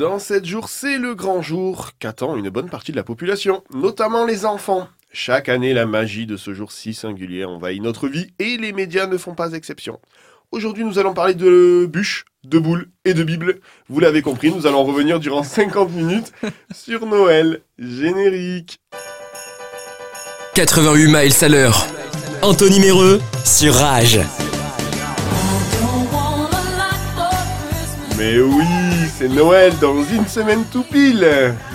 Dans cette jour, c'est le grand jour qu'attend une bonne partie de la population, notamment les enfants. Chaque année, la magie de ce jour si singulier envahit notre vie et les médias ne font pas exception. Aujourd'hui, nous allons parler de bûches, de boules et de Bible. Vous l'avez compris, nous allons revenir durant 50 minutes sur Noël. Générique. 88 miles à l'heure. Anthony Méreux sur Rage. Mais oui, c'est Noël dans une semaine tout pile.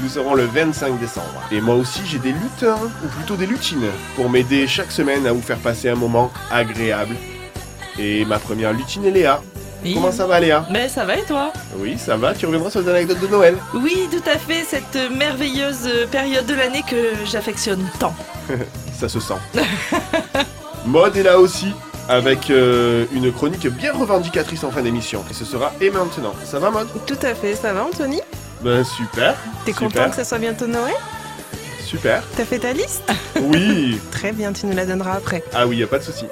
Nous serons le 25 décembre. Et moi aussi, j'ai des lutins, ou plutôt des lutines, pour m'aider chaque semaine à vous faire passer un moment agréable. Et ma première lutine est Léa. Oui. Comment ça va Léa? Ben ça va et toi? Oui, ça va, tu reviendras sur les anecdotes de Noël. Oui, tout à fait, cette merveilleuse période de l'année que j'affectionne tant. Ça se sent. Mode est là aussi, avec euh, une chronique bien revendicatrice en fin d'émission. Et ce sera Et maintenant. Ça va Mode Tout à fait, ça va Anthony? Ben super. T'es content que ça soit bientôt Noël? Super. T'as fait ta liste? Oui. Très bien, tu nous la donneras après. Ah oui, y a pas de souci.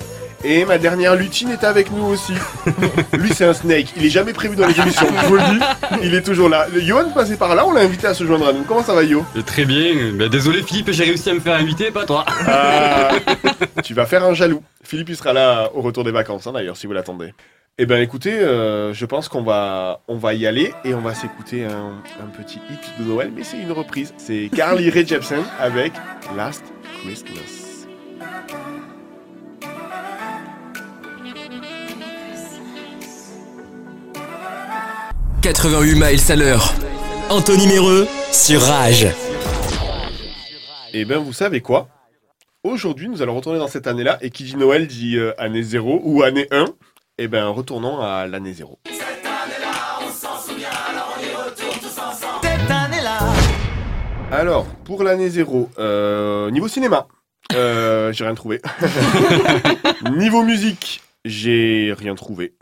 Et ma dernière lutine est avec nous aussi. Lui, c'est un snake. Il est jamais prévu dans les émissions. Je vous le dis. Il est toujours là. Le Johan passait par là. On l'a invité à se joindre à nous. Comment ça va, Yo? Euh, Très bien. Bah, désolé Philippe, j'ai réussi à me faire inviter, pas toi. Ah, Tu vas faire un jaloux. Philippe, il sera là au retour des vacances, hein, d'ailleurs, si vous l'attendez. Eh ben, écoutez, euh, je pense qu'on va, on va y aller et on va s'écouter un, un petit hit de Noël, mais c'est une reprise. C'est Carly Rae Jepsen avec Last Christmas. 88 miles à l'heure. Anthony Méreux sur Rage. Eh ben, vous savez quoi? Aujourd'hui, nous allons retourner dans cette année-là, et qui dit Noël dit euh, année 0 ou année 1. Eh ben, retournons à l'année 0. Alors, pour l'année 0, euh, niveau cinéma, euh, j'ai rien trouvé. niveau musique, j'ai rien trouvé.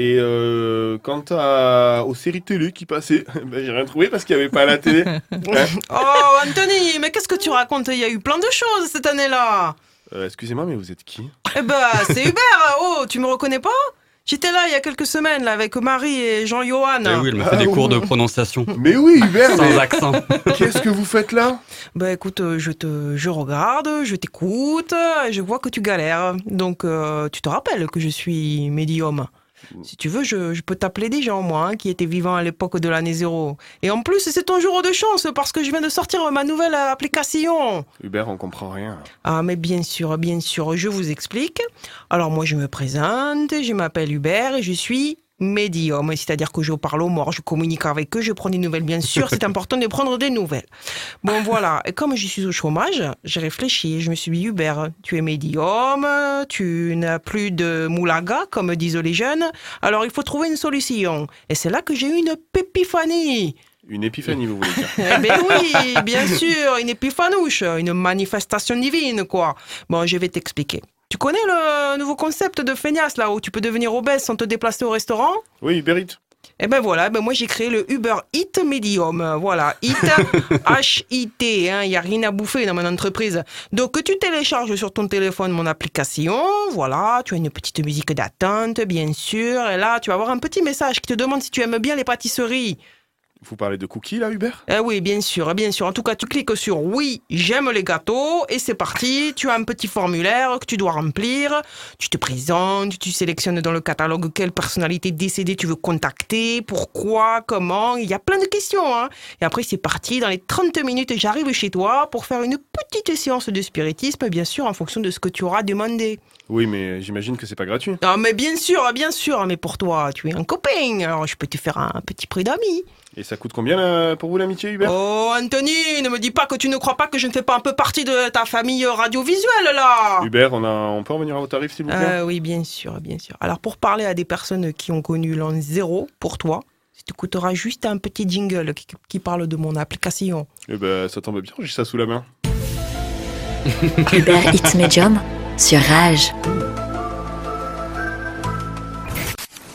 Et euh, quant à, aux séries télé qui passaient, ben, j'ai rien trouvé parce qu'il n'y avait pas à la télé. Hein Oh Anthony, mais qu'est-ce que tu racontes? Il y a eu plein de choses cette année-là Euh, Excusez-moi, mais vous êtes qui? Eh ben, c'est Hubert Oh, tu me reconnais pas? J'étais là il y a quelques semaines là, avec Marie et Jean-Johan. Eh oui, elle m'a fait Ah des oui. cours de prononciation. Mais oui, Hubert, Sans mais accent. qu'est-ce que vous faites là? Bah écoute, euh, je te, je regarde, je t'écoute, je vois que tu galères. Donc euh, tu te rappelles que je suis médium? Si tu veux, je, je peux t'appeler des gens, moi, hein, qui étaient vivants à l'époque de l'année zéro. Et en plus, c'est ton jour de chance parce que je viens de sortir ma nouvelle application. Hubert, on comprend rien. Ah, mais bien sûr, bien sûr, je vous explique. Alors moi, je me présente, je m'appelle Hubert et je suis médium, c'est-à-dire que je parle aux morts, je communique avec eux, je prends des nouvelles, bien sûr, c'est important de prendre des nouvelles. Bon, voilà, et comme je suis au chômage, j'ai réfléchi, je me suis dit, Hubert, tu es médium, tu n'as plus de moulaga, comme disent les jeunes, alors il faut trouver une solution. Et c'est là que j'ai eu une pépiphanie. Une épiphanie, vous voulez dire Eh ben oui, bien sûr, une épiphanouche, une manifestation divine, quoi. Bon, je vais t'expliquer. Tu connais le nouveau concept de feignasse, là, où tu peux devenir obèse sans te déplacer au restaurant? Oui, Hubert Eats. Eh ben voilà, ben moi j'ai créé le Uber Eat Medium. Voilà, Eat, H-I-T, il n'y a rien à bouffer dans mon entreprise. Donc tu télécharges sur ton téléphone mon application, voilà, tu as une petite musique d'attente, bien sûr, et là tu vas avoir un petit message qui te demande si tu aimes bien les pâtisseries. Vous parlez de cookies, là, Hubert? Eh oui, bien sûr, bien sûr. En tout cas, tu cliques sur oui, j'aime les gâteaux et c'est parti. Tu as un petit formulaire que tu dois remplir. Tu te présentes, tu sélectionnes dans le catalogue quelle personnalité décédée tu veux contacter, pourquoi, comment. Il y a plein de questions. Hein. Et après, c'est parti. Dans les 30 minutes, j'arrive chez toi pour faire une petite séance de spiritisme, bien sûr, en fonction de ce que tu auras demandé. Oui, mais j'imagine que c'est pas gratuit. Ah, mais bien sûr, bien sûr. Mais pour toi, tu es un copain. Alors, je peux te faire un petit prix d'amis. Et ça coûte combien là, pour vous l'amitié, Hubert? Oh, Anthony, ne me dis pas que tu ne crois pas que je ne fais pas un peu partie de ta famille radiovisuelle, là Hubert, on, a, on peut revenir à vos tarifs, s'il vous plaît? Euh, Oui, bien sûr, bien sûr. Alors, pour parler à des personnes qui ont connu l'an zéro, pour toi, ça te coûtera juste un petit jingle qui, qui parle de mon application. Eh ben, ça tombe bien, j'ai ça sous la main. Uber Eats Medium sur Rage.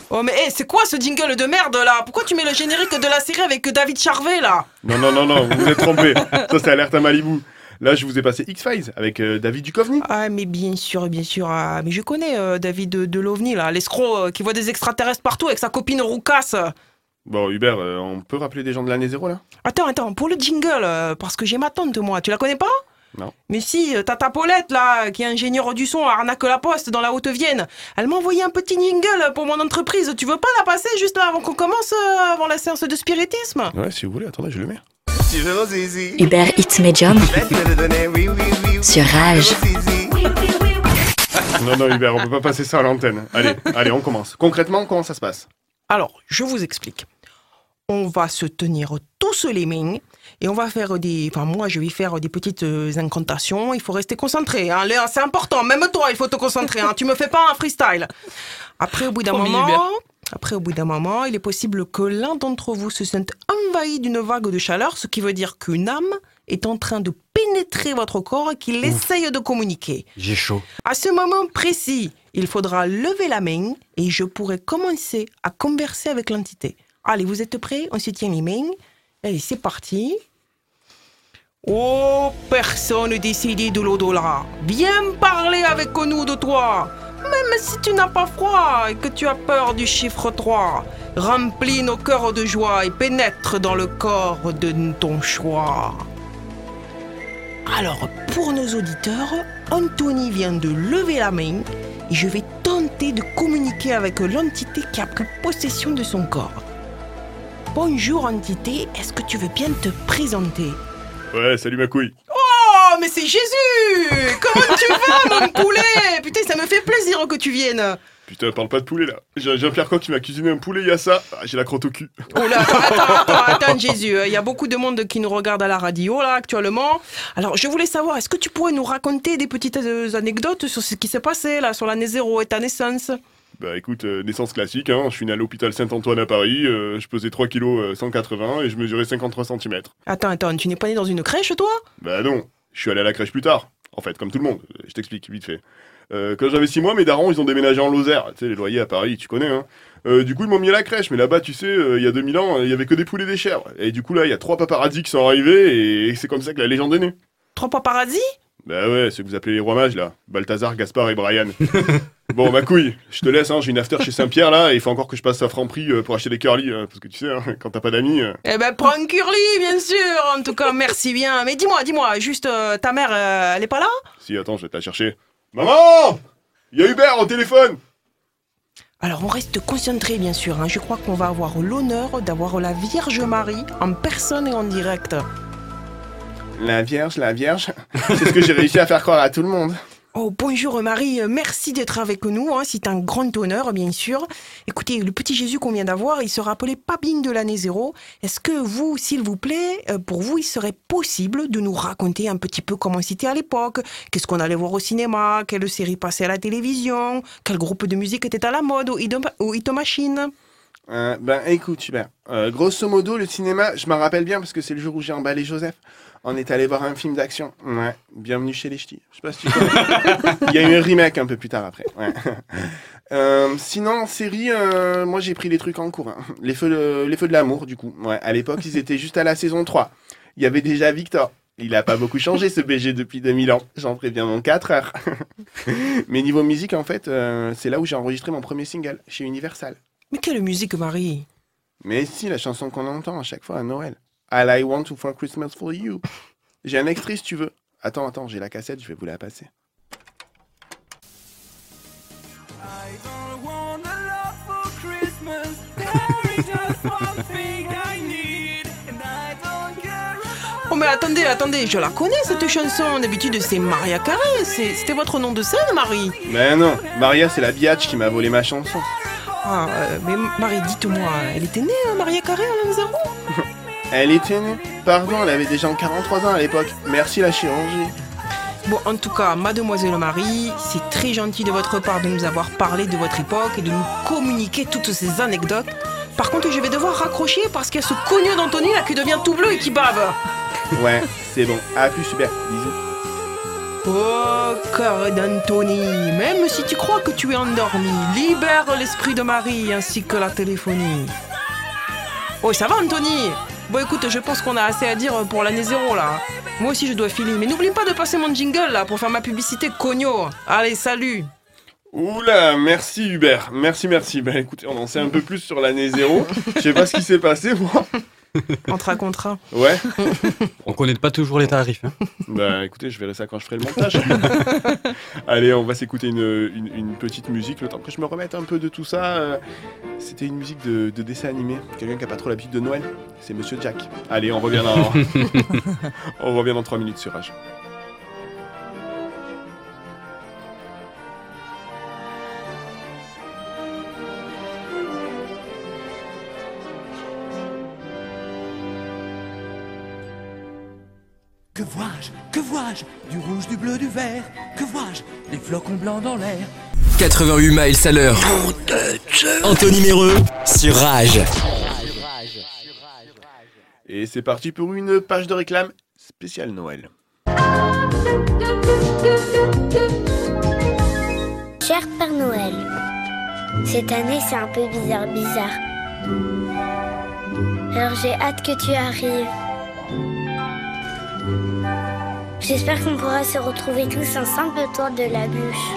Oh, mais hé, c'est quoi ce jingle de merde, là? Pourquoi tu mets le générique de la série avec David Charvet, là? Non, non, non, non, vous vous êtes trompé. ça, c'est Alerte à Malibu. Là, je vous ai passé X-Files avec euh, David Duchovny. Ah, mais bien sûr, bien sûr. Ah, mais je connais euh, David de, de l'OVNI, là, l'escroc euh, qui voit des extraterrestres partout avec sa copine Roucasse. Bon, Hubert, on peut rappeler des gens de l'année zéro là? Attends, attends, pour le jingle, parce que j'ai ma tante, moi, tu la connais pas? Non. Mais si, euh, Tata Paulette, là, qui est ingénieure du son à Arnaque la Poste dans la Haute-Vienne, elle m'a envoyé un petit jingle pour mon entreprise. Tu veux pas la passer juste avant qu'on commence, euh, avant la séance de spiritisme? Ouais, si vous voulez, attendez, je le mets. Uber Eats Medium sur Rage. Non, non, Hubert, on peut pas passer ça à l'antenne. Allez, allez, on commence. Concrètement, comment ça se passe? Alors, je vous explique. On va se tenir tous les mains et on va faire des. Enfin, moi, je vais faire des petites euh, incantations. Il faut rester concentré. Hein. C'est important. Même toi, il faut te concentrer. Hein. Tu me fais pas un freestyle. Après, au bout d'un moment. Après, au bout d'un moment, il est possible que l'un d'entre vous se sente envahi d'une vague de chaleur, ce qui veut dire qu'une âme est en train de pénétrer votre corps et qu'il essaye de communiquer. J'ai chaud. À ce moment précis, il faudra lever la main et je pourrai commencer à converser avec l'entité. Allez, vous êtes prêts? On se tient les mains. Allez, c'est parti. Oh, personne décédée de l'au-delà, viens parler avec nous de toi. Même si tu n'as pas froid et que tu as peur du chiffre 3, remplis nos cœurs de joie et pénètre dans le corps de ton choix. Alors, pour nos auditeurs, Anthony vient de lever la main et je vais tenter de communiquer avec l'entité qui a pris possession de son corps. Bonjour entité, est-ce que tu veux bien te présenter? Ouais, salut ma couille. Oh, mais c'est Jésus Comment tu vas, mon poulet? Putain, ça me fait plaisir que tu viennes Putain, parle pas de poulet là. J'ai un Pierre Coq qui m'a cuisiné un poulet, il y a ça. Ah, J'ai la crotte au cul. Oh là, attends, attends, attends, attends, Jésus, il y a beaucoup de monde qui nous regarde à la radio, là, actuellement. Alors, je voulais savoir, est-ce que tu pourrais nous raconter des petites euh, anecdotes sur ce qui s'est passé, là, sur l'année zéro et ta naissance? Bah écoute, euh, naissance classique, hein. je suis né à l'hôpital Saint-Antoine à Paris, euh, je pesais 3 kg 180 et je mesurais 53 cm. Attends, attends, tu n'es pas né dans une crèche, toi? Bah non, je suis allé à la crèche plus tard. En fait, comme tout le monde, Euh, je t'explique vite fait. Euh, quand j'avais 6 mois, mes darons, ils ont déménagé en Lozère. Tu sais, les loyers à Paris, tu connais, hein. Euh, du coup, ils m'ont mis à la crèche, mais là-bas, tu sais, euh, il y a 2000 ans, il y avait que des poulets et des chèvres. Et du coup, là, il y a trois paparazzis qui sont arrivés et c'est comme ça que la légende est née. Trois paparazzi Bah ouais, ceux que vous appelez les rois mages, là. Balthazar, Gaspard et Brian. bon, ma couille, je te laisse, hein, j'ai une after chez Saint-Pierre, là, et il faut encore que je passe à Franprix euh, pour acheter des curly, hein, parce que tu sais, hein, quand t'as pas d'amis... euh, Eh ben, prends un curly, bien sûr En tout cas, merci bien. Mais dis-moi, dis-moi, juste, euh, ta mère, euh, elle est pas là? Si, attends, je vais te la chercher. Maman Il y a Hubert au téléphone Alors, on reste concentré, bien sûr. hein. Je crois qu'on va avoir l'honneur d'avoir la Vierge Marie en personne et en direct. La Vierge, la Vierge, c'est ce que j'ai réussi à faire croire à tout le monde. Oh, bonjour Marie, merci d'être avec nous. hein. C'est un grand honneur, bien sûr. Écoutez, le petit Jésus qu'on vient d'avoir, il se rappelait pas bien de l'année zéro. Est-ce que vous, s'il vous plaît, euh, pour vous, il serait possible de nous raconter un petit peu comment c'était à l'époque? Qu'est-ce qu'on allait voir au cinéma? Quelle série passait à la télévision? Quel groupe de musique était à la mode? Au Hito, au Hito Machine? Euh, ben écoute Hubert, euh, grosso modo le cinéma, je m'en rappelle bien parce que c'est le jour où j'ai emballé Joseph. On est allé voir un film d'action. Ouais, bienvenue chez les ch'tis. Je sais pas si tu. Il y a eu un remake un peu plus tard après. Ouais. Euh, sinon en série, moi j'ai pris les trucs en cours. hein. Les feux, de, les feux de l'amour du coup. Ouais, à l'époque ils étaient juste à la saison 3. Il y avait déjà Victor. Il a pas beaucoup changé ce BG depuis 2000 ans. J'en préviens mon 4 heures. Mais niveau musique en fait, euh, c'est là où j'ai enregistré mon premier single chez Universal. Mais quelle musique, Marie? Mais si, la chanson qu'on entend à chaque fois à Noël. All I want to for Christmas for you. J'ai un extrait si tu veux. Attends, attends, j'ai la cassette, je vais vous la passer. Oh mais attendez, attendez, je la connais cette chanson. D'habitude c'est Maria Carré. C'était votre nom de scène, Marie? Mais non, Maria, c'est la biatch qui m'a volé ma chanson. Ah, euh, mais Marie, dites-moi, elle était née, hein, Maria Carré, à l'an zéro Elle était née. Pardon, elle avait déjà 43 ans à l'époque. Merci la chirurgie. Bon, en tout cas, mademoiselle Marie, c'est très gentil de votre part de nous avoir parlé de votre époque et de nous communiquer toutes ces anecdotes. Par contre, je vais devoir raccrocher parce qu'il y a ce cogneux d'Anthony là qui devient tout bleu et qui bave. Ouais, c'est bon. À plus, super. Bisous. Oh, cœur d'Anthony, même si tu crois que tu es endormi, libère l'esprit de Marie ainsi que la téléphonie. Oh, ça va, Anthony? Bon, écoute, je pense qu'on a assez à dire pour l'année zéro, là. Moi aussi, je dois filer. Mais n'oublie pas de passer mon jingle, là, pour faire ma publicité cogno. Allez, salut Oula, merci Hubert. Merci, merci. Ben écoutez, on en sait un peu plus sur l'année zéro. Je sais pas ce qui s'est passé, moi. On te racontera. Ouais. On connaît pas toujours les tarifs. Hein. Bah écoutez, je verrai ça quand je ferai le montage. Allez, on va s'écouter une, une- une petite musique, le temps que je me remette un peu de tout ça. euh, C'était une musique de, de dessin animé. Quelqu'un qui a pas trop l'habitude de Noël C'est Monsieur Jack. Allez, on revient dans... on revient dans 3 minutes sur Rage. Du bleu, du vert Que vois-je Des flocons blancs dans l'air 88 miles à l'heure. Anthony Méreux sur Rage. Et c'est parti pour une page de réclame spéciale Noël. Cher Père Noël, cette année c'est un peu bizarre, bizarre. Alors j'ai hâte que tu arrives. J'espère qu'on pourra se retrouver tous ensemble autour de la bûche.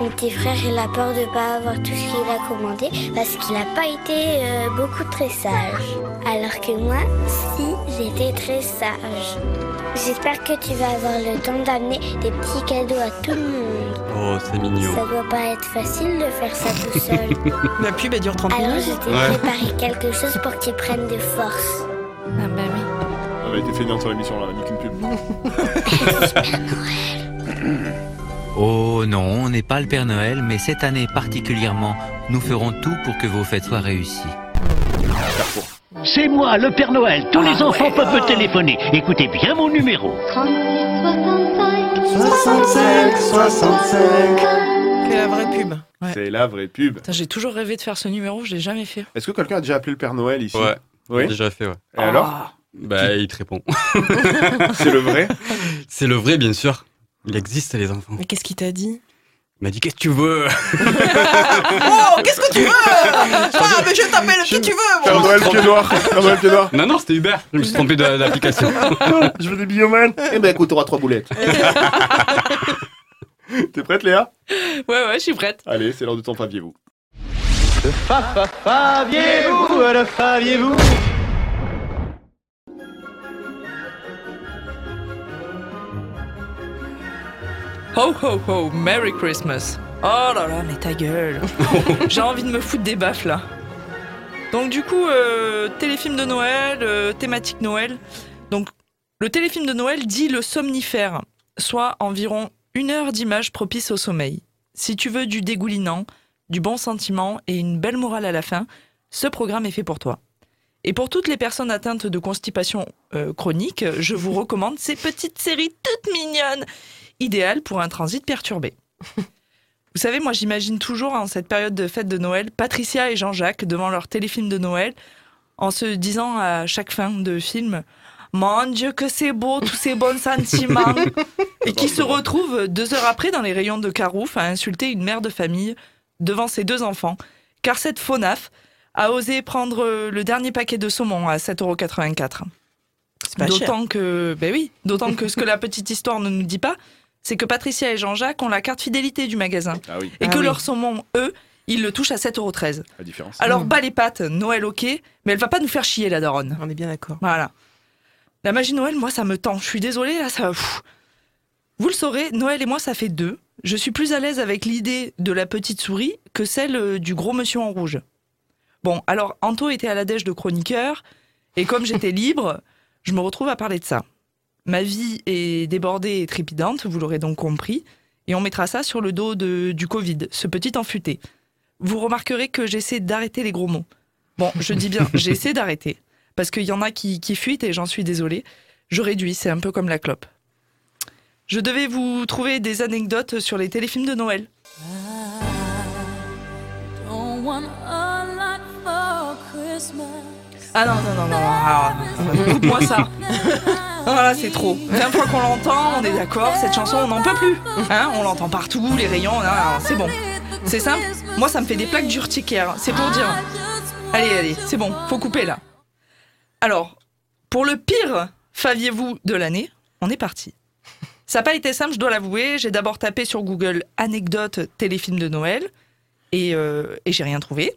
Mon petit frère, il a peur de pas avoir tout ce qu'il a commandé parce qu'il n'a pas été euh, beaucoup très sage. Alors que moi, si, j'étais très sage. J'espère que tu vas avoir le temps d'amener des petits cadeaux à tout le monde. Oh, c'est mignon. Ça doit pas être facile de faire ça tout seul. La pub, elle dure 30 Alors minutes. je t'ai Ouais. préparé quelque chose pour que tu prennes de force. Ah bah oui. On a été feignant sur l'émission, là, on a mis qu'une pub. Oh non, on n'est pas le Père Noël, mais cette année particulièrement, nous ferons tout pour que vos fêtes soient réussies. C'est moi, le Père Noël. Tous les enfants peuvent me téléphoner. Écoutez bien mon numéro. 65, 65. C'est la vraie pub? Ouais. C'est la vraie pub. J'ai toujours rêvé de faire ce numéro, je l'ai jamais fait. Est-ce que quelqu'un a déjà appelé le Père Noël ici? Ouais. Oui? Déjà fait, ouais. Et alors? Ah. Bah, il te répond. C'est le vrai? C'est le vrai, bien sûr. Il existe, les enfants. Mais qu'est-ce qu'il t'a dit? Il m'a dit Qu'est-ce que tu veux? Oh, qu'est-ce que tu veux? Ah, mais je t'appelle qui tu veux Père Noël pied noir Père Noël pied noir Non, non, c'était Hubert. Je me suis trompé de- d'application. Je veux des bioman Eh ben écoute, t'auras trois boulettes. T'es prête Léa? Ouais, ouais, je suis prête. Allez, c'est l'heure de ton faviez-vous. Faviez-vous, le faviez-vous? Ho ho ho, Merry Christmas. Oh là là, mais ta gueule. J'ai envie de me foutre des baffes là. Donc du coup, euh, téléfilm de Noël, euh, thématique Noël. Donc le téléfilm de Noël dit le somnifère, soit environ une heure d'image propice au sommeil. Si tu veux du dégoulinant, du bon sentiment et une belle morale à la fin, ce programme est fait pour toi. Et pour toutes les personnes atteintes de constipation euh, chronique, je vous recommande ces petites séries toutes mignonnes idéal pour un transit perturbé. Vous savez, moi j'imagine toujours en cette période de fête de Noël, Patricia et Jean-Jacques devant leur téléfilm de Noël, en se disant à chaque fin de film Mon Dieu, que c'est beau, tous ces bons sentiments Et qui se retrouvent deux heures après dans les rayons de Carouf à insulter une mère de famille devant ses deux enfants, car cette FONAF a osé prendre le dernier paquet de saumon à 7,84€. C'est pas cher. D'autant que, ben oui, d'autant que ce que la petite histoire ne nous dit pas, c'est que Patricia et Jean-Jacques ont la carte fidélité du magasin. Ah oui, Et Ah que oui. leur saumon, eux, ils le touchent à 7,13€. la différence. Alors, Mm. bas les pattes, Noël ok, mais elle va pas nous faire chier, la daronne. On est bien d'accord. Voilà. La magie de Noël, moi, ça me tend. Je suis désolée, là, ça. pff. Vous le saurez, Noël et moi, ça fait deux. Je suis plus à l'aise avec l'idée de la petite souris que celle euh, du gros monsieur en rouge. Bon, alors, Anto était à la dèche de chroniqueur, et comme j'étais libre, je me retrouve à parler de ça. Ma vie est débordée et trépidante, vous l'aurez donc compris, et on mettra ça sur le dos de- du Covid, ce petit enfuté. Vous remarquerez que j'essaie d'arrêter les gros mots. Bon, je dis bien, j'essaie d'arrêter parce qu'il y en a qui, qui fuitent et j'en suis désolée. Je réduis, c'est un peu comme la clope. Je devais vous trouver des anecdotes sur les téléfilms de Noël. Ah non, non, non, non, ah, coupe-moi ça. Voilà, c'est trop. 20 fois qu'on l'entend, on est d'accord, cette chanson, on n'en peut plus. Hein, on l'entend partout, les rayons, non, c'est bon. C'est simple, moi ça me fait des plaques d'urticaire, c'est pour dire. Allez, allez, c'est bon, faut couper là. Alors, pour le pire faviez-vous de l'année, on est parti. Ça n'a pas été simple, je dois l'avouer. J'ai d'abord tapé sur Google anecdote téléfilm de Noël et, euh, et j'ai rien trouvé.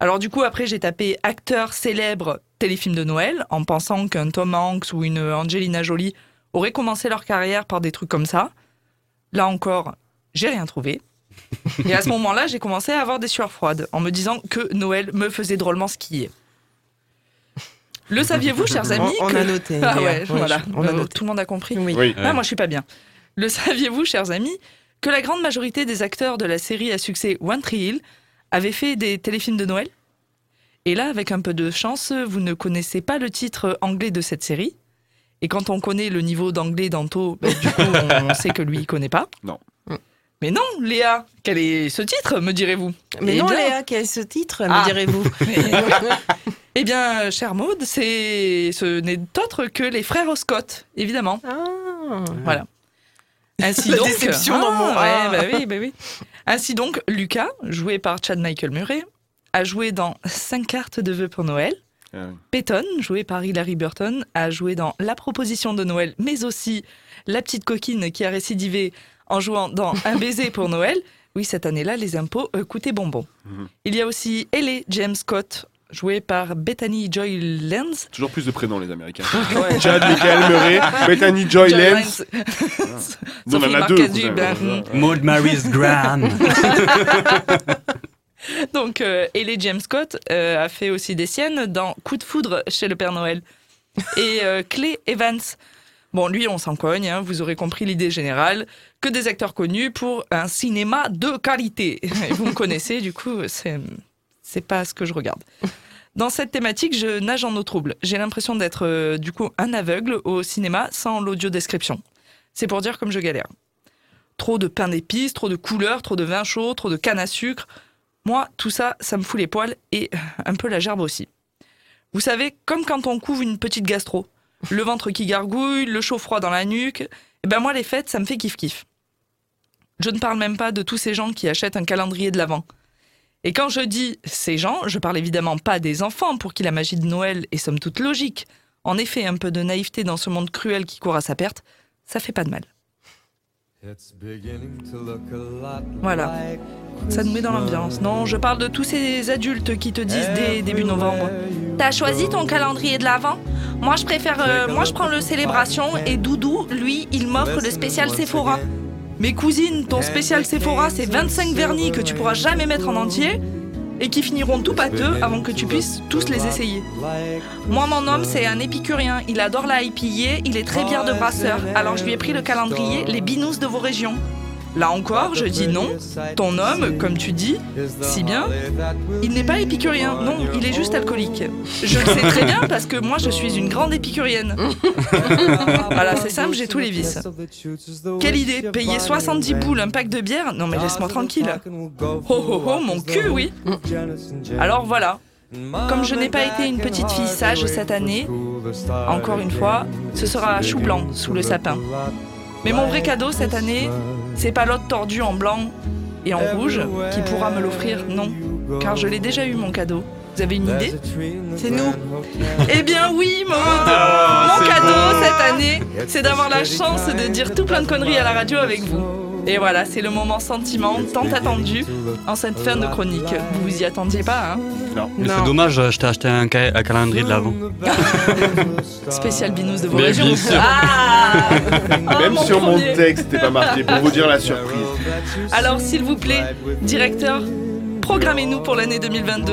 Alors du coup, après, j'ai tapé acteur célèbre téléfilm de Noël en pensant qu'un Tom Hanks ou une Angelina Jolie auraient commencé leur carrière par des trucs comme ça. Là encore, j'ai rien trouvé. Et à ce moment-là, j'ai commencé à avoir des sueurs froides en me disant que Noël me faisait drôlement skier. Le saviez-vous, chers amis On, on que- a noté. Ah ouais, voilà. on a Euh, noté. Tout le monde a compris Oui. Oui. ah, moi, je suis pas bien. Le saviez-vous, chers amis, que la grande majorité des acteurs de la série à succès One Tree Hill avaient fait des téléfilms de Noël Et là, avec un peu de chance, vous ne connaissez pas le titre anglais de cette série. Et quand on connaît le niveau d'anglais d'Anto, ben, du coup, on, sait que lui, il connaît pas. Non. Mais non, Léa, quel est ce titre, me direz-vous? Mais Eh non, bien- Léa, quel est ce titre, Ah. me direz-vous? Eh bien, chère Maud, c'est ce n'est autre que les frères Scott, évidemment. Ah. Voilà. Ainsi La donc, déception dans mon- ouais, Ah. bah oui, bah oui. Ainsi donc, Lucas, joué par Chad Michael Murray, a joué dans 5 cartes de vœux pour Noël. Ah oui. Peyton, joué par Hilary Burton, a joué dans La proposition de Noël, mais aussi La petite coquine qui a récidivé en jouant dans Un baiser pour Noël. Oui, cette année-là, les impôts euh, coûtaient bonbon. Mhm. Il y a aussi Ellie James Scott, jouée par Bethany Joy Lenz. Toujours plus de prénoms, les Américains. Ouais. Chad, Michael Murray, Bethany Joy Joy Lenz. Lenz. Nous, on en Sophie a deux. Ben. savez. Maud Mary's Graham. Donc, euh, Ellie James Scott euh, a fait aussi des siennes dans Coup de foudre chez le Père Noël. Et euh, Clay Evans. Bon, lui, on s'en cogne, hein, vous aurez compris l'idée générale, que des acteurs connus pour un cinéma de qualité. Et vous me connaissez, du coup, c'est, c'est pas ce que je regarde. Dans cette thématique, je nage en eau trouble. J'ai l'impression d'être, euh, du coup, un aveugle au cinéma sans l'audio description. C'est pour dire comme je galère. Trop de pain d'épices, trop de couleurs, trop de vin chaud, trop de canne à sucre. Moi, tout ça, ça me fout les poils et un peu la gerbe aussi. Vous savez, comme quand on couvre une petite gastro, le ventre qui gargouille, le chaud froid dans la nuque, et ben moi les fêtes, ça me fait kiff kiff. Je ne parle même pas de tous ces gens qui achètent un calendrier de l'Avent. Et quand je dis ces gens, je parle évidemment pas des enfants pour qui la magie de Noël est somme toute logique. En effet, un peu de naïveté dans ce monde cruel qui court à sa perte, ça fait pas de mal. Voilà. Ça nous met dans l'ambiance. Non, je parle de tous ces adultes qui te disent dès début novembre. T'as choisi ton calendrier de l'Avent Moi, je préfère. euh, moi, je prends le célébration et Doudou, lui, il m'offre le spécial Sephora. Mais cousine, ton spécial Sephora, c'est 25 vernis que tu pourras jamais mettre en entier et qui finiront tout pâteux avant que tu puisses tous les essayer. Moi, mon homme, c'est un épicurien. Il adore la IPA, il est très bière de brasseur. Alors, je lui ai pris le calendrier Les Binous de vos régions. Là encore, je dis non. Ton homme, comme tu dis, si bien, il n'est pas épicurien. Non, il est juste alcoolique. Je le sais très bien parce que moi, je suis une grande épicurienne. voilà, c'est simple, j'ai tous les vices. Quelle idée Payer 70 boules un pack de bière? Non, mais laisse-moi tranquille. Oh oh oh, mon cul, oui. Alors voilà. Comme je n'ai pas été une petite fille sage cette année, encore une fois, ce sera chou blanc sous le sapin. Mais mon vrai cadeau cette année, c'est pas l'autre tordu en blanc et en rouge qui pourra me l'offrir, non. Car je l'ai déjà eu mon cadeau. Vous avez une idée C'est nous. Eh bien oui, Mon c'est cadeau beau. cette année, c'est d'avoir la chance de dire tout plein de conneries à la radio avec vous. Et voilà, c'est le moment sentiment tant attendu en cette fin de chronique. Vous vous y attendiez pas, hein Non. Mais Non. c'est dommage, je t'ai acheté un, ca- un calendrier de l'avant. Spécial binous de vos Mais régions. bien sûr. Ah Ah, Même mon sur mon texte, c'était pas marqué pour vous dire la surprise. Alors s'il vous plaît, directeur, programmez-nous pour l'année 2022.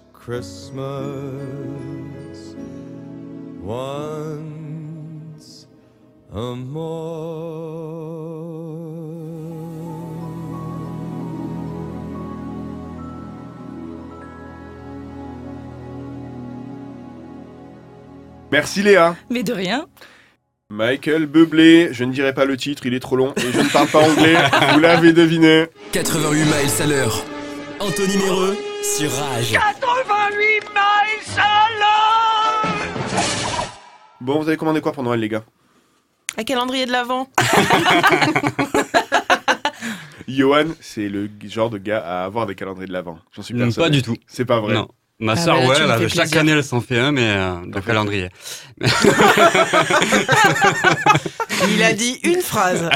Christmas once more. Merci Léa. Mais de rien. Michael Bublé, je ne dirai pas le titre, il est trop long et je ne parle pas anglais, vous l'avez deviné. 88 miles à l'heure. Anthony Méreux sur Rage. 88 miles Bon, vous avez commandé quoi pour Noël les gars? Un calendrier de l'Avent. Johan, c'est le genre de gars à avoir des calendriers de l'avant. J'en suis persuadé. Pas du tout. C'est pas vrai. Non. Ma Ah, soeur, bah là, ouais, elle, fais chaque plaisir. année, elle s'en fait un, mais euh, de calendrier. Il a dit une phrase.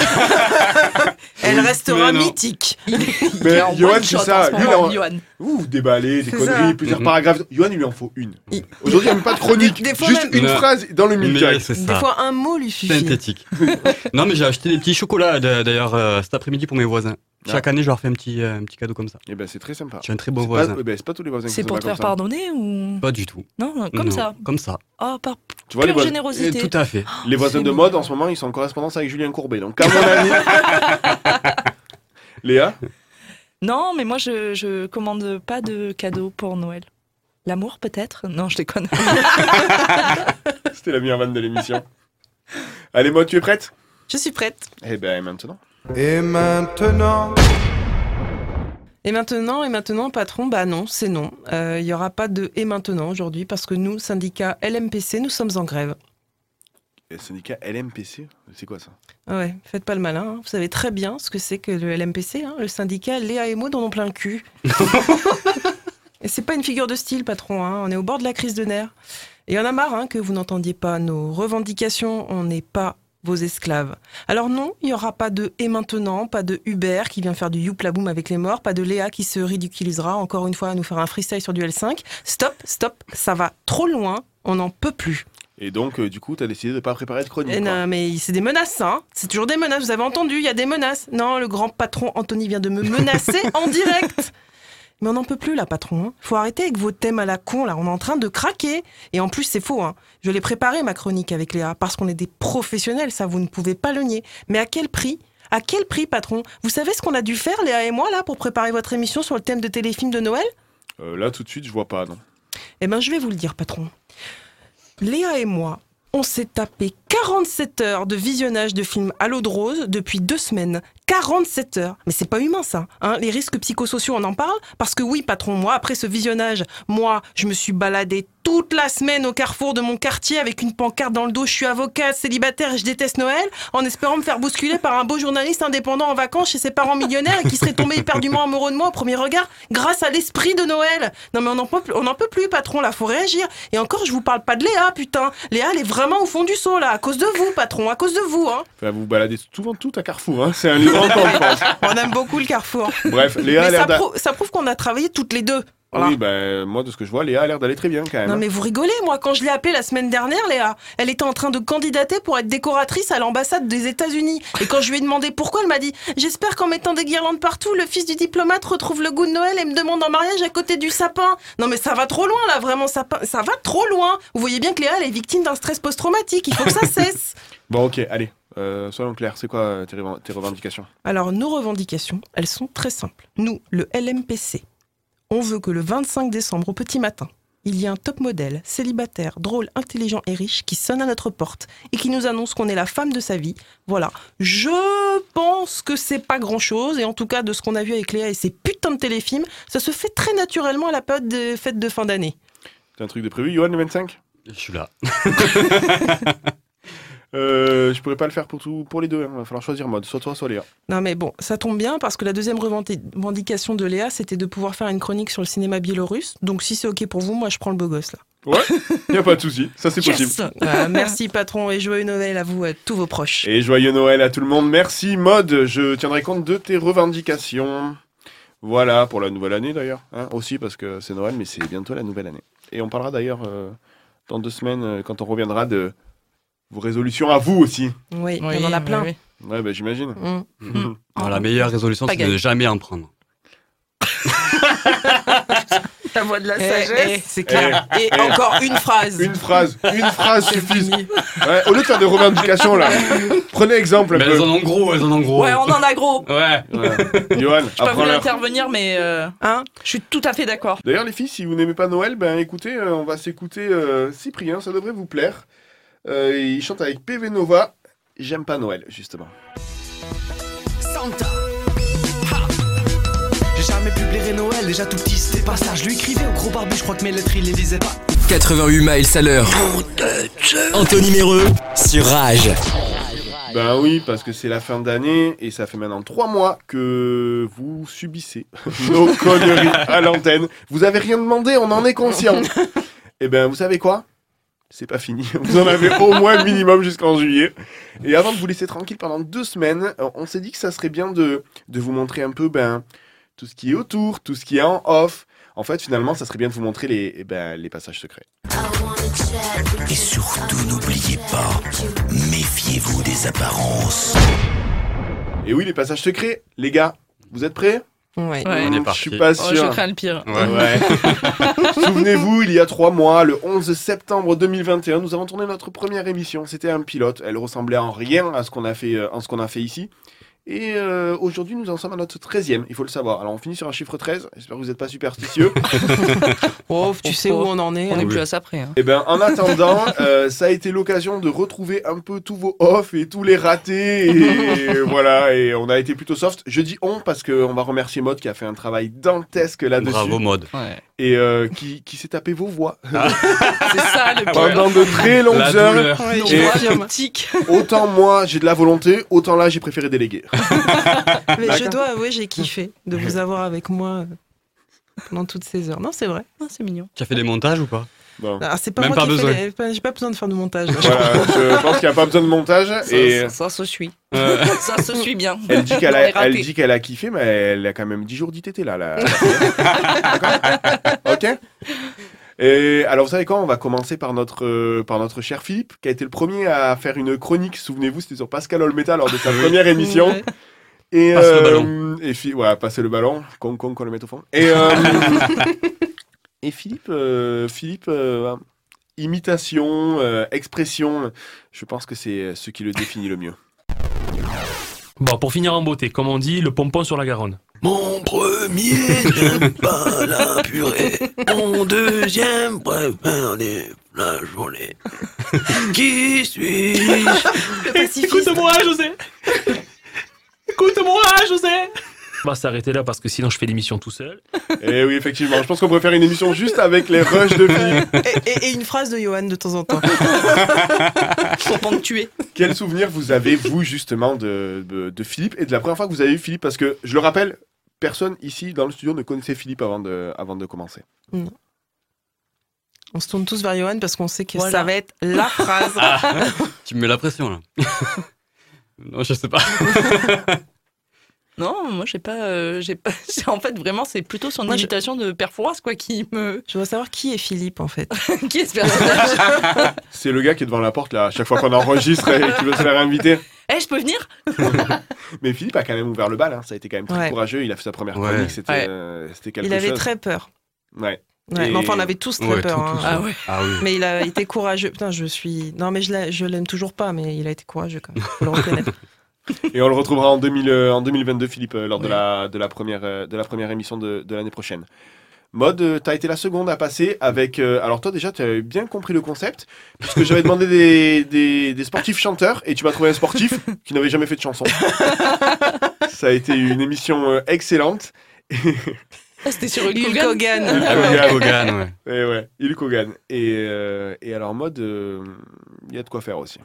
Elle restera mythique. Mais Il est en Johan, c'est ça. Lui, il Ouh, déballer, des conneries, ça. plusieurs Mhm. paragraphes. Johan, il lui en faut une. Il- Aujourd'hui, il n'y a même pas de chronique. Des- des fois Juste même- une Non. phrase dans le c'est Des fois, un mot lui suffit. Synthétique. non, mais j'ai acheté des petits chocolats d'ailleurs euh, cet après-midi pour mes voisins. Chaque année, je leur fais un petit, euh, un petit cadeau comme ça. Eh ben, c'est très sympa. J'ai un très beau voisin. eh ben, c'est pas tous les voisins qui C'est pour te faire pardonner ou? Pas du tout. Non, non, comme Non, ça. Comme ça. Oh, par Tu vois, les, Et générosité. tout à fait. les voisins de mode, en ce moment, ils sont en correspondance avec Julien Courbet. Donc, à mon avis. Léa Non, mais moi, je, je commande pas de cadeaux pour Noël. L'amour, peut-être? Non, je déconne. C'était la meilleure vanne de l'émission. Allez, Maud, tu es prête? Je suis prête. Eh ben, maintenant? Et maintenant, Et maintenant, et maintenant, patron, bah non, c'est non. Euh, Il y aura pas de et maintenant aujourd'hui parce que nous, syndicat LMPC, nous sommes en grève. Le syndicat LMPC, c'est quoi ça? Ouais, faites pas le malin. hein. Vous savez très bien ce que c'est que le LMPC, hein, le syndicat Léa et Maud en ont plein le cul. et c'est pas une figure de style, patron. hein. On est au bord de la crise de nerfs. Et en a marre que vous n'entendiez pas nos revendications. On n'est pas vos esclaves. Alors non, il n'y aura pas de et maintenant, pas de Hubert qui vient faire du youplaboum avec les morts, pas de Léa qui se ridiculisera encore une fois à nous faire un freestyle sur du L5. Stop, stop, ça va trop loin, on n'en peut plus. Et donc, euh, du coup, t'as décidé de pas préparer de chronique. Eh quoi. non, mais c'est des menaces, hein. C'est toujours des menaces. Vous avez entendu, il y a des menaces. Non, le grand patron Anthony vient de me menacer en direct. Mais on n'en peut plus, là, patron. hein. Faut arrêter avec vos thèmes à la con, là. On est en train de craquer. Et en plus, c'est faux, hein. Je l'ai préparé, ma chronique avec Léa, parce qu'on est des professionnels, ça, vous ne pouvez pas le nier. Mais à quel prix? À quel prix, patron? Vous savez ce qu'on a dû faire, Léa et moi, là, pour préparer votre émission sur le thème de téléfilm de Noël? Euh, là, tout de suite, je vois pas, non. eh ben, je vais vous le dire, patron. Léa et moi, on s'est tapé 47 heures de visionnage de films à l'eau de rose depuis deux semaines. 47 heures. Mais c'est pas humain, ça. Hein Les risques psychosociaux, on en parle? Parce que oui, patron, moi, après ce visionnage, moi, je me suis baladé toute la semaine au carrefour de mon quartier avec une pancarte dans le dos. Je suis avocate, célibataire et je déteste Noël, en espérant me faire bousculer par un beau journaliste indépendant en vacances chez ses parents millionnaires et qui serait tombé éperdument amoureux de moi au premier regard grâce à l'esprit de Noël. Non mais on n'en peut, on peut plus, patron, là, faut réagir. Et encore, je vous parle pas de Léa, putain. Léa, elle est vraiment au fond du seau, là, à cause de vous, patron, à cause de vous, hein. Enfin, vous baladez souvent tout à Carrefour, hein. C'est un livre en temps, je pense. On aime beaucoup le carrefour. Bref, Léa Mais ça, prou- ça prouve qu'on a travaillé toutes les deux. Voilà. Oui, ben, moi, de ce que je vois, Léa a l'air d'aller très bien, quand même. Non hein. mais vous rigolez, moi quand je l'ai appelée la semaine dernière, Léa, elle était en train de candidater pour être décoratrice à l'ambassade des États-Unis. Et quand je lui ai demandé pourquoi, elle m'a dit "J'espère qu'en mettant des guirlandes partout, le fils du diplomate retrouve le goût de Noël et me demande en mariage à côté du sapin." Non mais ça va trop loin là, vraiment ça ça va trop loin. Vous voyez bien que Léa elle est victime d'un stress post-traumatique, il faut que ça cesse. Bon, ok, allez. Euh, soyons clairs, c'est quoi euh, tes revendications? Alors, nos revendications, elles sont très simples. Nous, le LMPC, on veut que le 25 décembre au petit matin, il y ait un top modèle, célibataire, drôle, intelligent et riche qui sonne à notre porte et qui nous annonce qu'on est la femme de sa vie. Voilà. Je pense que c'est pas grand chose et en tout cas, de ce qu'on a vu avec Léa et ses putains de téléfilms, ça se fait très naturellement à la période des fêtes de fin d'année. T'as un truc de prévu, Johan, le 25 Je suis là. euh, Je pourrais pas le faire pour, tout, pour les deux, il va falloir choisir mode, soit toi, soit Léa. Non mais bon, ça tombe bien parce que la deuxième revendication de Léa, c'était de pouvoir faire une chronique sur le cinéma biélorusse. Donc si c'est ok pour vous, moi je prends le beau gosse là. Ouais, y a pas de souci, ça c'est Yes possible. Euh, merci patron et joyeux Noël à vous, à tous vos proches. Et joyeux Noël à tout le monde. Merci Mode, je tiendrai compte de tes revendications. Voilà, pour la nouvelle année d'ailleurs. hein, aussi parce que c'est Noël, mais c'est bientôt la nouvelle année. Et on parlera d'ailleurs euh, dans deux semaines, euh, quand on reviendra, de vos résolutions à vous aussi. Oui, Oui, on en a plein. oui. Ouais, bah j'imagine. Mm. Alors, la meilleure résolution, c'est de ne jamais en prendre. La voix de la Eh, eh, sagesse. c'est clair. Eh, Et eh. encore une phrase. Une phrase, une phrase suffit. Ouais, au lieu de faire des revendications là, prenez exemple un Mais peu. elles en ont gros, elles en ont gros. Ouais, on en a gros. Ouais. Ouais. Johan, Je pas voulu apprends-leur. intervenir, mais euh, Hein je suis tout à fait d'accord. D'ailleurs, les filles, si vous n'aimez pas Noël, ben écoutez, euh, on va s'écouter euh, Cyprien, ça devrait vous plaire. Euh, il chante avec PV Nova. J'aime pas Noël, justement. Santa. J'ai jamais publié Noël, déjà tout petit, c'était pas ça. Je lui écrivais au gros barbu, je crois que mes lettres, il les lisait pas. 88 miles à l'heure. Anthony Méreux sur Rage. Ben oui, parce que c'est la fin d'année et ça fait maintenant trois mois que vous subissez nos conneries à l'antenne. Vous avez rien demandé, on en est conscient. Eh ben, vous savez quoi? C'est pas fini. Vous en avez au moins minimum jusqu'en juillet. Et avant de vous laisser tranquille pendant deux semaines, on s'est dit que ça serait bien de, de vous montrer un peu ben, tout ce qui est autour, tout ce qui est en off. En fait, finalement, ça serait bien de vous montrer les, eh ben, les passages secrets. Et surtout, n'oubliez pas, méfiez-vous des apparences. Et oui, les passages secrets, les gars, vous êtes prêts? Ouais. Ouais. On est Je parti. suis pas Oh, je sûr. crains le pire. Ouais. Souvenez-vous, il y a trois mois, le 11 septembre 2021, nous avons tourné notre première émission. C'était un pilote. Elle ressemblait en rien à ce qu'on a fait, euh, à ce qu'on a fait ici. Et euh, aujourd'hui, nous en sommes à notre 13e, il faut le savoir. Alors, on finit sur un chiffre 13. J'espère que vous n'êtes pas superstitieux. Oh, tu sais où on en est. On hein. est plus à ça près. hein. Et ben, en attendant, euh, ça a été l'occasion de retrouver un peu tous vos off et tous les ratés. Et voilà, et on a été plutôt soft. Je dis on parce qu'on va remercier Maud qui a fait un travail dantesque là-dessus. Bravo, mode. Ouais. Et euh, qui, qui s'est tapé vos voix. C'est ça le. Pendant de très longues heures. Ouais. Autant moi j'ai de la volonté, autant là j'ai préféré déléguer. Mais je dois avouer, j'ai kiffé de vous avoir avec moi euh, pendant toutes ces heures. Non, c'est vrai. Ah, c'est mignon. Tu as fait des montages ou pas? Bon. Alors, c'est pas Même moi pas qui besoin. fais les- pas- J'ai pas besoin de faire de montage. là. Voilà, je pense qu'il n'y a pas besoin de montage. Ça, Et ça, ça se suit. Euh, Ça se suit bien. elle dit qu'elle a, elle dit qu'elle a kiffé, mais elle a quand même 10 jours d'ITT là. là. Ok et alors vous savez quoi On va commencer par notre, euh, par notre cher Philippe, qui a été le premier à faire une chronique, souvenez-vous, c'était sur Pascal Olmeta lors de sa première émission. Et, Passe le euh, ballon. et Phi- ouais, passer le ballon, con con qu'on le mette au fond. Et, euh, et Philippe, euh, Philippe euh, imitation, euh, expression, je pense que c'est ce qui le définit le mieux. Bon, pour finir en beauté, comme on dit, le pompon sur la Garonne. Mon premier n'aime pas la purée. Mon deuxième préfère les flageolets. Qui suis-je? Écoute-moi, José Écoute-moi, José On va s'arrêter là parce que sinon je fais l'émission tout seul. Et oui, effectivement, je pense qu'on pourrait faire une émission juste avec les rushs de Philippe. Et, et- et une phrase de Johan de temps en temps. Pour ponctuer. Quel souvenir vous avez, vous, justement, de, de, de Philippe et de la première fois que vous avez vu Philippe? Parce que, je le rappelle, personne ici dans le studio ne connaissait Philippe avant de, avant de commencer. On se tourne tous vers Johan parce qu'on sait que Voilà. ça va être la phrase. Ah, tu me mets la pression là. non, je sais pas. Non, moi j'ai pas, euh, j'ai pas. c'est- En fait, vraiment, c'est plutôt son Moi, je- de Père Fouras, quoi, qui me, Je veux savoir qui est Philippe en fait. qui est ce personnage. C'est le gars qui est devant la porte, là, à chaque fois qu'on enregistre et qui veut se faire inviter. Eh, je peux venir Mais Philippe a quand même ouvert le bal, hein. ça a été quand même très Ouais. courageux. Il a fait sa première Ouais. chronique, c'était Ouais. euh, c'était quelque Il avait chose. très peur. Ouais. Ouais, Et- mais enfin, on avait tous très Ouais, peur. tout, hein. Ah ouais. Ah oui. Mais il a été courageux. Putain, je suis. Non, mais je l'aime toujours pas, mais il a été courageux quand même. Faut le reconnaître. Et on le retrouvera en, 2000, euh, en 2022, Philippe, euh, lors de, la, de, la première, euh, de la première émission de, de l'année prochaine. Mode, t'as été la seconde à passer avec. euh, alors, toi, déjà, tu as bien compris le concept, puisque j'avais demandé des, des, des sportifs chanteurs et tu m'as trouvé un sportif qui n'avait jamais fait de chanson. Ça a été une émission euh, excellente. Ah, C'était sur Hulk Hulk Hogan. Hogan. Ah oui, Hogan. Ouais. Et ouais, Hulk Hogan. Et, euh, et alors, mode, euh, il y a de quoi faire aussi.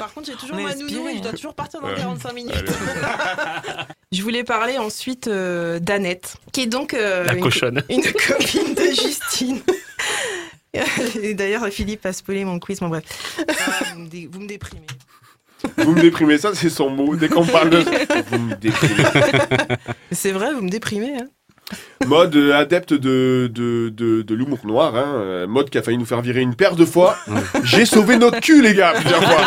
Par contre, j'ai toujours ma nounou et je dois toujours partir dans Ouais. 45 minutes. Je voulais parler ensuite euh, d'Annette, qui est donc euh, La une, cochonne. une copine de Justine. D'ailleurs, Philippe a spoilé mon quiz, bon bref. Ah, vous, me dé- vous me déprimez. Vous me déprimez, ça, c'est son mot. Dès qu'on parle de. Vous me déprimez. Mais C'est vrai, vous me déprimez. Hein. Mode euh, adepte de, de, de, de l'humour noir, hein. euh, mode qui a failli nous faire virer une paire de fois. J'ai sauvé notre cul, les gars, plusieurs fois.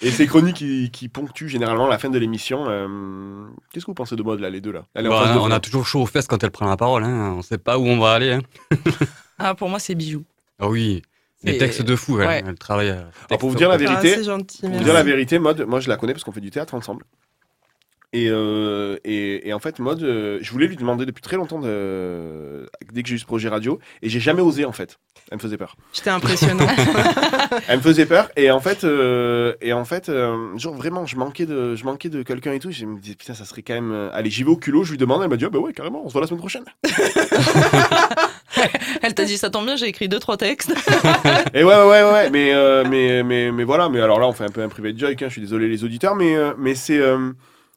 Et ces chroniques qui, qui ponctuent généralement la fin de l'émission. euh, Qu'est-ce que vous pensez de mode là, les deux là? Bah, de on a toujours chaud aux fesses quand elle prend la parole. Hein. On sait pas où on va aller. Hein. Ah, pour moi, c'est bijoux. Ah oui, des textes de fou. Elle, Ouais. elle travaille. Alors, texte pour vous dire la vérité, Ah, gentil, pour vous dire la vérité, mode, moi je la connais parce qu'on fait du théâtre ensemble. Et, euh, et, et en fait, mode, euh, je voulais lui demander depuis très longtemps de, dès que j'ai eu ce projet radio, et j'ai jamais osé en fait. Elle me faisait peur. J'étais impressionnant. Elle me faisait peur et en fait, euh, et en fait, euh, genre vraiment, je manquais de, je manquais de quelqu'un et tout. Je me disais putain, ça serait quand même. euh, Allez, j'y vais au culot. Je lui demande, elle m'a dit ah bah ouais carrément, on se voit la semaine prochaine. Elle t'a dit ça tombe bien, j'ai écrit deux trois textes. Et ouais, ouais, ouais, ouais, mais, euh, mais, mais, mais voilà, mais alors là, on fait un peu un privé joke, hein, je suis désolé les auditeurs, mais, euh, mais c'est.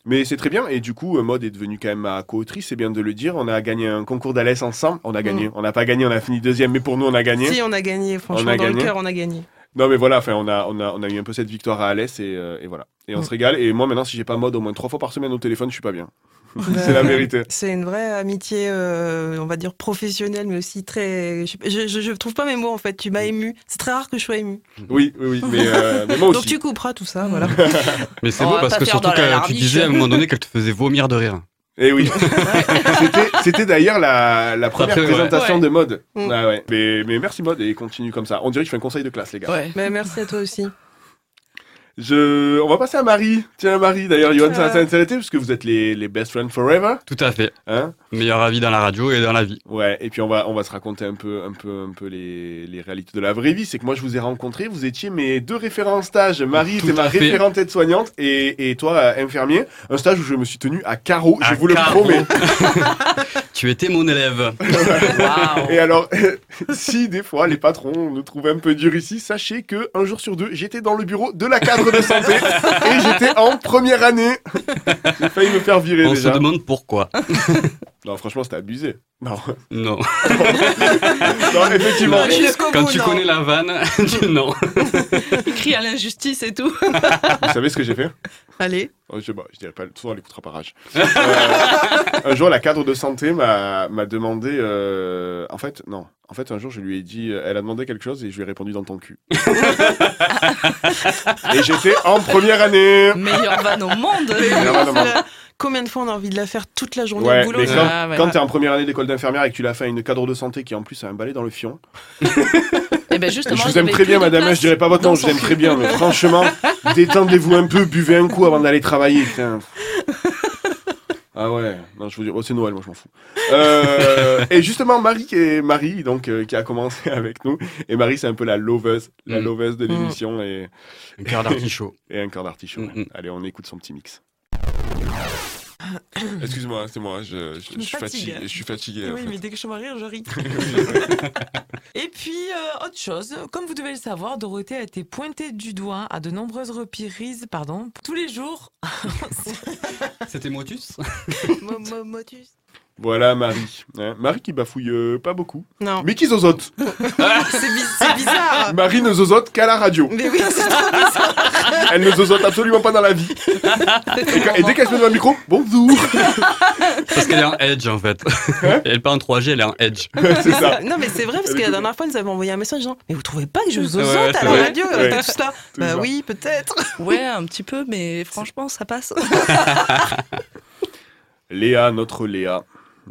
Mais c'est très bien, et du coup, euh, Maud est devenue quand même ma co-autrice, c'est bien de le dire. On a gagné un concours d'Alès ensemble. On a gagné. On n'a pas gagné, on a fini deuxième, mais pour nous, on a gagné. Si, on a gagné, franchement, On a dans le cœur, on a gagné. Non, mais voilà, enfin, on a, on, a, on a eu un peu cette victoire à Alès, et, euh, et voilà. Et on Mm. se régale, et moi, maintenant, si j'ai pas Maud au moins trois fois par semaine au téléphone, je suis pas bien. C'est la vérité. C'est une vraie amitié, euh, on va dire professionnelle, mais aussi très. Je, je trouve pas mes mots en fait. Tu m'as ému. C'est très rare que je sois ému. Oui, oui, oui, mais, euh, mais moi aussi. Donc tu couperas tout ça, voilà. Mais c'est beau parce que surtout que tu disais à un moment donné qu'elle te faisait vomir de rire. Et Eh oui. C'était- d'ailleurs la, la première Après, ouais. présentation Ouais. de mode. Mm. Ah ouais. mais, mais merci mode et continue comme ça. On dirait que je fais un conseil de classe, les gars. Mais merci à toi aussi. Je... On va passer à Marie. Tiens, Marie, d'ailleurs, Johan, ça va t'intéresser parce que vous êtes les, les best friends forever. Tout à fait. Hein Meilleur avis dans la radio et dans la vie. Ouais, et puis on va, on va se raconter un peu, un peu, un peu les, les réalités de la vraie vie. C'est que moi, je vous ai rencontrés, vous étiez mes deux référents en stage. Marie était ma référente aide-soignante et, et toi, infirmier. Un stage où je me suis tenu à carreau, je À vous le carreau. promets. Tu étais mon élève. Et alors, si des fois les patrons nous trouvaient un peu durs ici, sachez que un jour sur deux, j'étais dans le bureau de la cadre de santé et j'étais en première année. J'ai failli me faire virer On déjà. se demande pourquoi. Non, franchement, c'était abusé. Non. Non. non, effectivement. Quand bout, tu non. connais la vanne, tu non. Il crie à l'injustice et tout. Vous savez ce que j'ai fait? Allez. Oh, je, bah, je dirais pas, façon, elle écoutera pas rage. Euh, un jour, la cadre de santé m'a m'a demandé. euh, en fait, non. En fait, un jour, je lui ai dit. euh, Elle a demandé quelque chose et je lui ai répondu dans ton cul. et j'étais en première année. Meilleure vanne au monde. Meilleure vanne au monde. Combien de fois on a envie de la faire toute la journée Ouais, au boulot mais quand, Ah, ouais. quand t'es en première année d'école d'infirmière et que tu l'as fait à une cadre de santé qui en plus a un balai dans le fion. Et ben justement, je vous aime très bien, madame, je dirais pas votre nom, je vous aime très bien, mais franchement, détendez-vous un peu, buvez un coup avant d'aller travailler. putain. Ah ouais, non, je vous dis, oh, c'est Noël, moi je m'en fous. Euh, et justement, Marie, qui est Marie, donc, euh, qui a commencé avec nous, et Marie, c'est un peu la loveuse, la Mm. loveuse de l'émission, et, Un cœur d'artichaut. et un cœur d'artichaut. Mm, mm. Allez, on écoute son petit mix. Excuse-moi, c'est moi, je, je- me je suis fatigué. Je suis fatigué en Oui, fait. mais dès que je vois rire, je ris. Et puis, euh, autre chose, comme vous devez le savoir, Dorothée a été pointée du doigt à de nombreuses reprises, pardon, tous les jours. C'était Motus? Mo- mo- Motus. Voilà Marie. hein. Marie qui bafouille euh, pas beaucoup, Non. mais qui zozote. C'est bi- c'est bizarre. Marie ne zozote qu'à la radio. Mais oui, c'est trop bizarre. Elle ne zozote absolument pas dans la vie. Et, quand- et dès qu'elle se met dans le micro, bonjour. Parce qu'elle est en edge en fait. elle est pas en 3G, elle est en edge. c'est ça. Non, mais c'est vrai, parce que la dernière fois, nous avait envoyé un message genre Mais vous trouvez pas que je zozote Ouais, à c'est la vrai. radio Ouais. avec tout ça C'est Bah ça. oui, peut-être. Ouais, un petit peu, mais franchement, ça passe. Léa, notre Léa,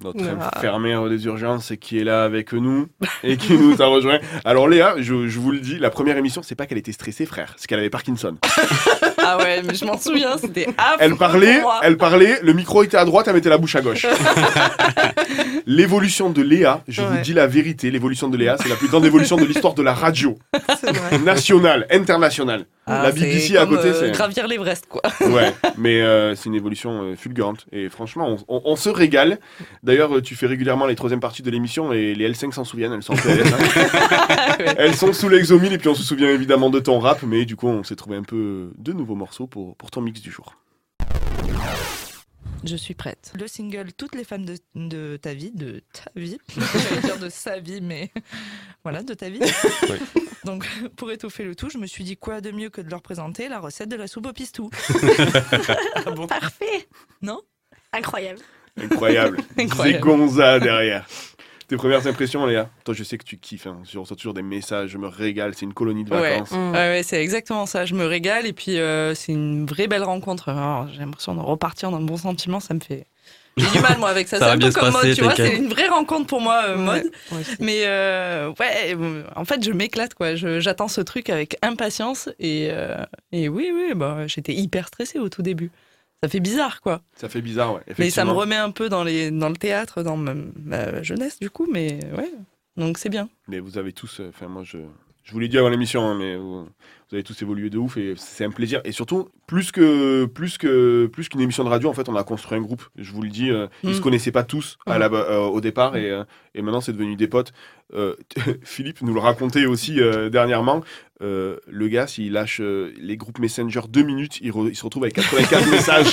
notre Ah. infirmière des urgences qui est là avec nous et qui nous a rejoint. Alors Léa, je, je vous le dis, la première émission, c'est pas qu'elle était stressée, frère, c'est qu'elle avait Parkinson. Ah ouais, mais je m'en souviens, c'était Elle parlait, pour moi. elle parlait, le micro était à droite, elle mettait la bouche à gauche. l'évolution de Léa, je vous dis la vérité, l'évolution de Léa, c'est la plus grande évolution de l'histoire de la radio C'est vrai. nationale, internationale. Ah, la c'est BBC à comme, côté, euh, c'est gravir l'Everest, quoi. Ouais, mais euh, c'est une évolution euh, fulgurante. Et franchement, on, on- on se régale. D'ailleurs, euh, tu fais régulièrement les troisième parties de l'émission et les L5 s'en souviennent. Elles sont, en PLS, hein. elles sont sous l'exomile et puis on se souvient évidemment de ton rap. Mais du coup, on s'est trouvé un peu de nouveaux morceaux pour, pour ton mix du jour. Je suis prête. Le single Toutes les femmes de, de ta vie, de ta vie, j'allais dire de sa vie, mais voilà, de ta vie. Donc, pour étoffer le tout, je me suis dit quoi de mieux que de leur présenter la recette de la soupe au pistou. Parfait. Non? Incroyable. Incroyable. Incroyable. C'est Gonza derrière. Tes premières impressions, Léa Toi, je sais que tu kiffes. Hein. Je reçois toujours des messages, je me régale. C'est une colonie de Ouais, vacances. ouais, ouais, c'est exactement ça. Je me régale et puis euh, c'est une vraie belle rencontre. J'ai l'impression de repartir dans le bon sentiment. Ça me fait. J'ai du mal moi avec ça. Ça c'est un peu comme passer, mode, tu vois. C'est une vraie rencontre pour moi, euh, Ouais, mode. Mais euh, ouais, en fait, je m'éclate quoi. J'attends ce truc avec impatience et, euh, et oui, oui, bah, j'étais hyper stressée au tout début. Ça fait bizarre quoi. Ça fait bizarre, ouais. Mais ça me remet un peu dans, les, dans le théâtre, dans ma, ma jeunesse du coup. Mais ouais, donc c'est bien. Mais vous avez tous, euh, enfin moi je, je vous l'ai dit avant l'émission, hein, mais vous, vous avez tous évolué de ouf et c'est un plaisir. Et surtout, plus que plus que plus qu'une émission de radio, en fait, on a construit un groupe. Je vous le dis, euh, ils Mm. se connaissaient pas tous à Mm. la, euh, au départ et, euh, et maintenant c'est devenu des potes. Euh, Philippe nous le racontait aussi dernièrement. Euh, le gars, s'il lâche euh, les groupes Messenger deux minutes, il, re- il se retrouve avec 84 messages.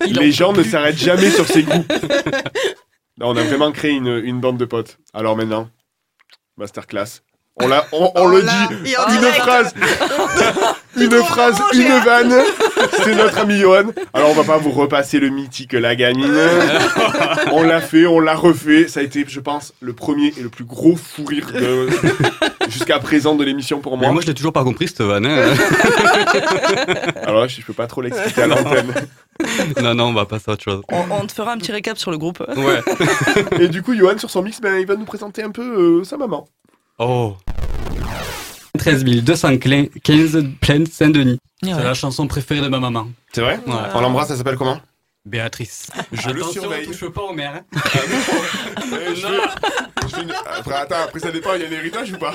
les gens ne s'arrêtent jamais sur ces groupes. On a vraiment créé une, une bande de potes. Alors maintenant, masterclass. On, l'a- on, on le dit, une direct. phrase, une phrase, une vanne. C'est notre ami Johan. Alors on va pas vous repasser le mythique la gamine. on l'a fait, on l'a refait. Ça a été, je pense, le premier et le plus gros fou rire de- jusqu'à présent de l'émission pour Mais moi. moi, je l'ai toujours pas compris, cette vanne. hein. Alors là, je, je peux pas trop l'expliquer à l'antenne. non, non, on va passer à autre chose. On, on te fera un petit récap sur le groupe. Ouais. Et du coup, Johan, sur son mix, ben, il va nous présenter un peu euh, sa maman. Oh. 13 215 Plaine Saint-Denis. Ouais. C'est la chanson préférée de ma maman. C'est vrai Ouais. On l'embrasse, ça s'appelle comment? Béatrice. Je le Attention, surveille. touche pas au maire. hein. Eh, je fais- je fais une- Après, attends, après ça dépend, il y a un héritage ou pas?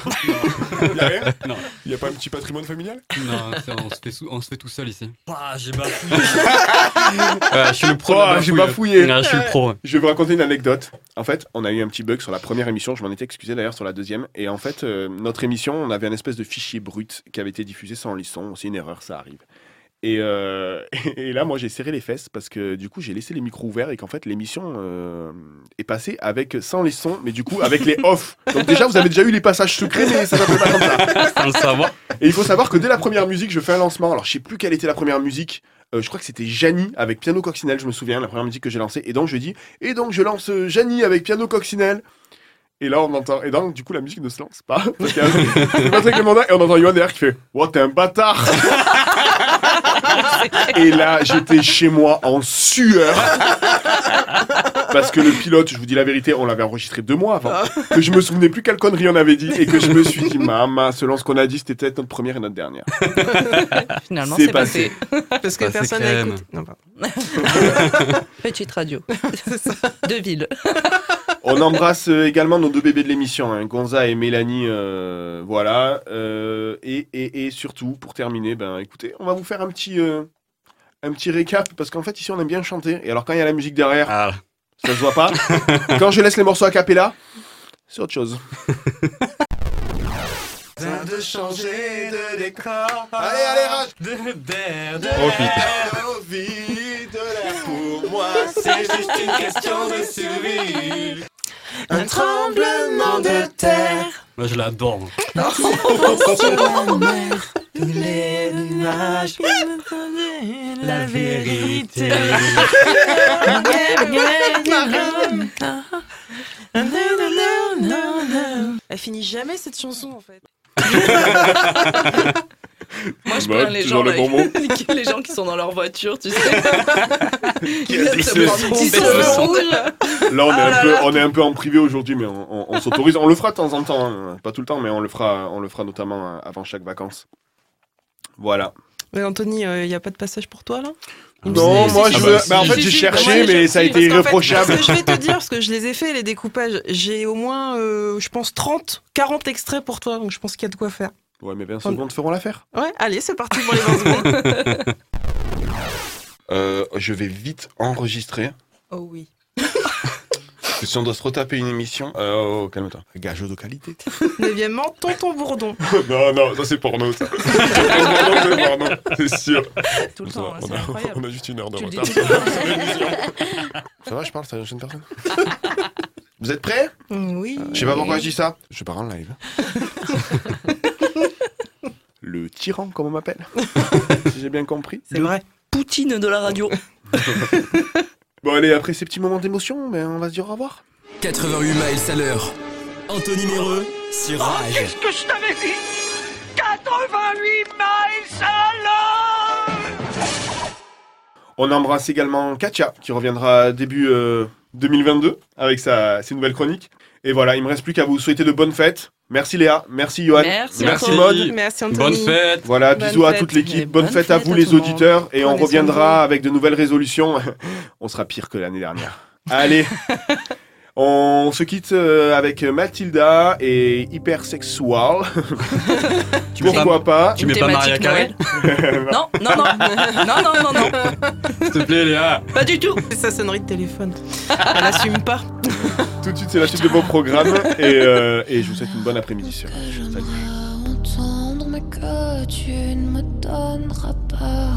Il y a rien? Non. Il y a pas un petit patrimoine familial? Non, on se, fait sou- on se fait tout seul ici. Ah, j'ai bafouillé. Ouais, je suis le pro. Oh, j'ai bafouillé. Ah, je suis le pro. Je vais vous raconter une anecdote. En fait, on a eu un petit bug sur la première émission. Je m'en étais excusé d'ailleurs sur la deuxième. Et en fait, euh, notre émission, on avait un espèce de fichier brut qui avait été diffusé sans lisson. C'est une erreur, ça arrive. Et, euh, et là, moi, j'ai serré les fesses parce que du coup, j'ai laissé les micros ouverts et qu'en fait, l'émission euh, est passée avec sans les sons, mais du coup, avec les off. Donc déjà, vous avez déjà eu les passages secrets, mais ça s'appelle pas comme ça. Sans le savoir. Et il faut savoir que dès la première musique, je fais un lancement. Alors, je sais plus quelle était la première musique. Euh, je crois que c'était Janie avec piano coccinelle, je me souviens, la première musique que j'ai lancée. Et donc, je dis, et donc, je lance Janie avec piano coccinelle. Et là, on entend. Et donc, du coup, la musique ne se lance pas. Parce qu'il y a- et on entend Yoann derrière qui fait Oh, t'es un bâtard Et là, j'étais chez moi en sueur. Parce que le pilote, je vous dis la vérité, on l'avait enregistré deux mois avant. Que je me souvenais plus quelle connerie on avait dit. Et que je me suis dit, maman, selon ce qu'on a dit, c'était peut-être notre première et notre dernière. Finalement, C'est passé. Parce que personne n'a écouté. Non, pardon. Petite radio. de ville. On embrasse euh, également nos deux bébés de l'émission, hein, Gonza et Mélanie. euh, voilà. Euh, et, et, et surtout, pour terminer, ben écoutez, on va vous faire un petit, euh, un petit récap parce qu'en fait, ici, on aime bien chanter. Et alors, quand il y a la musique derrière, Ah, ça se voit pas. quand je laisse les morceaux à cappella, c'est autre chose. de changer de décor. Allez, allez, rage. Oh putain. vide pour moi, c'est juste une question de survie. Un tremblement de terre. Moi, je l'adore. Moi. les nuages. La vérité. Elle finit jamais cette chanson en fait. Moi, je Bah, prends les gens, le bon avec- les gens qui sont dans leur voiture, tu sais. qui se petite Là, on est, Ah un là peu, là. on est un peu en privé aujourd'hui, mais on, on- on s'autorise. On le fera de temps en temps, hein. pas tout le temps, mais on le fera, on le fera notamment euh, avant chaque vacances. Voilà. Mais Anthony, il n'y a pas de passage pour toi là Non, moi je veux. bah, en fait, j'ai cherché, mais ça a été irréprochable. que je vais te dire, parce que je les ai fait, les découpages, j'ai au moins, euh, je pense, 30, 40 extraits pour toi, donc je pense qu'il y a de quoi faire. Ouais, mais 20 secondes feront l'affaire. Ouais, allez, c'est parti pour les 20 secondes. Euh, je vais vite enregistrer. Oh oui. Parce que si on doit se retaper une émission. Euh, oh, calme-toi. Gage de qualité. Neuvièmement, Tonton Bourdon. non, non, ça c'est porno, ça. Porno, c'est porno, c'est sûr. Tout le Ça temps, là, on, c'est a, incroyable. on a juste une heure de Tu retard. Ça va, je parle, c'est une personne Vous êtes prêts Oui. Je sais pas pourquoi je dis ça. Je pars en live. Le tyran, comme on m'appelle. si j'ai bien compris. C'est vrai. Poutine de la radio. Bon, allez, après ces petits moments d'émotion, ben, on va se dire au revoir. 88 miles à l'heure. Anthony Méreux sur Rage. Qu'est-ce que je t'avais dit? 88 miles à l'heure On embrasse également Katia, qui reviendra début euh, 2022 avec sa, ses nouvelles chroniques. Et voilà, il me reste plus qu'à vous souhaiter de bonnes fêtes. Merci Léa, merci Johan, Merci, merci. Maud. Merci, Anthony. Bonne fête. Voilà, Bonne bisous à toute l'équipe, bonne, bonne fête à vous à les auditeurs et on reviendra avec de nouvelles résolutions. on sera pire que l'année dernière. Allez, on se quitte euh, avec Mathilda et Hypersexual. Tu Pourquoi pas Tu mets pas Maria Carey Non, non, non. non, non, non, non. S'il te plaît, Léa. Pas du tout. C'est sa sonnerie de téléphone. Elle assume pas. Tout de suite, c'est la suite de vos programmes et, euh, et je vous souhaite une bonne après-midi sur. Salut. entendre, mais que tu ne me donneras pas.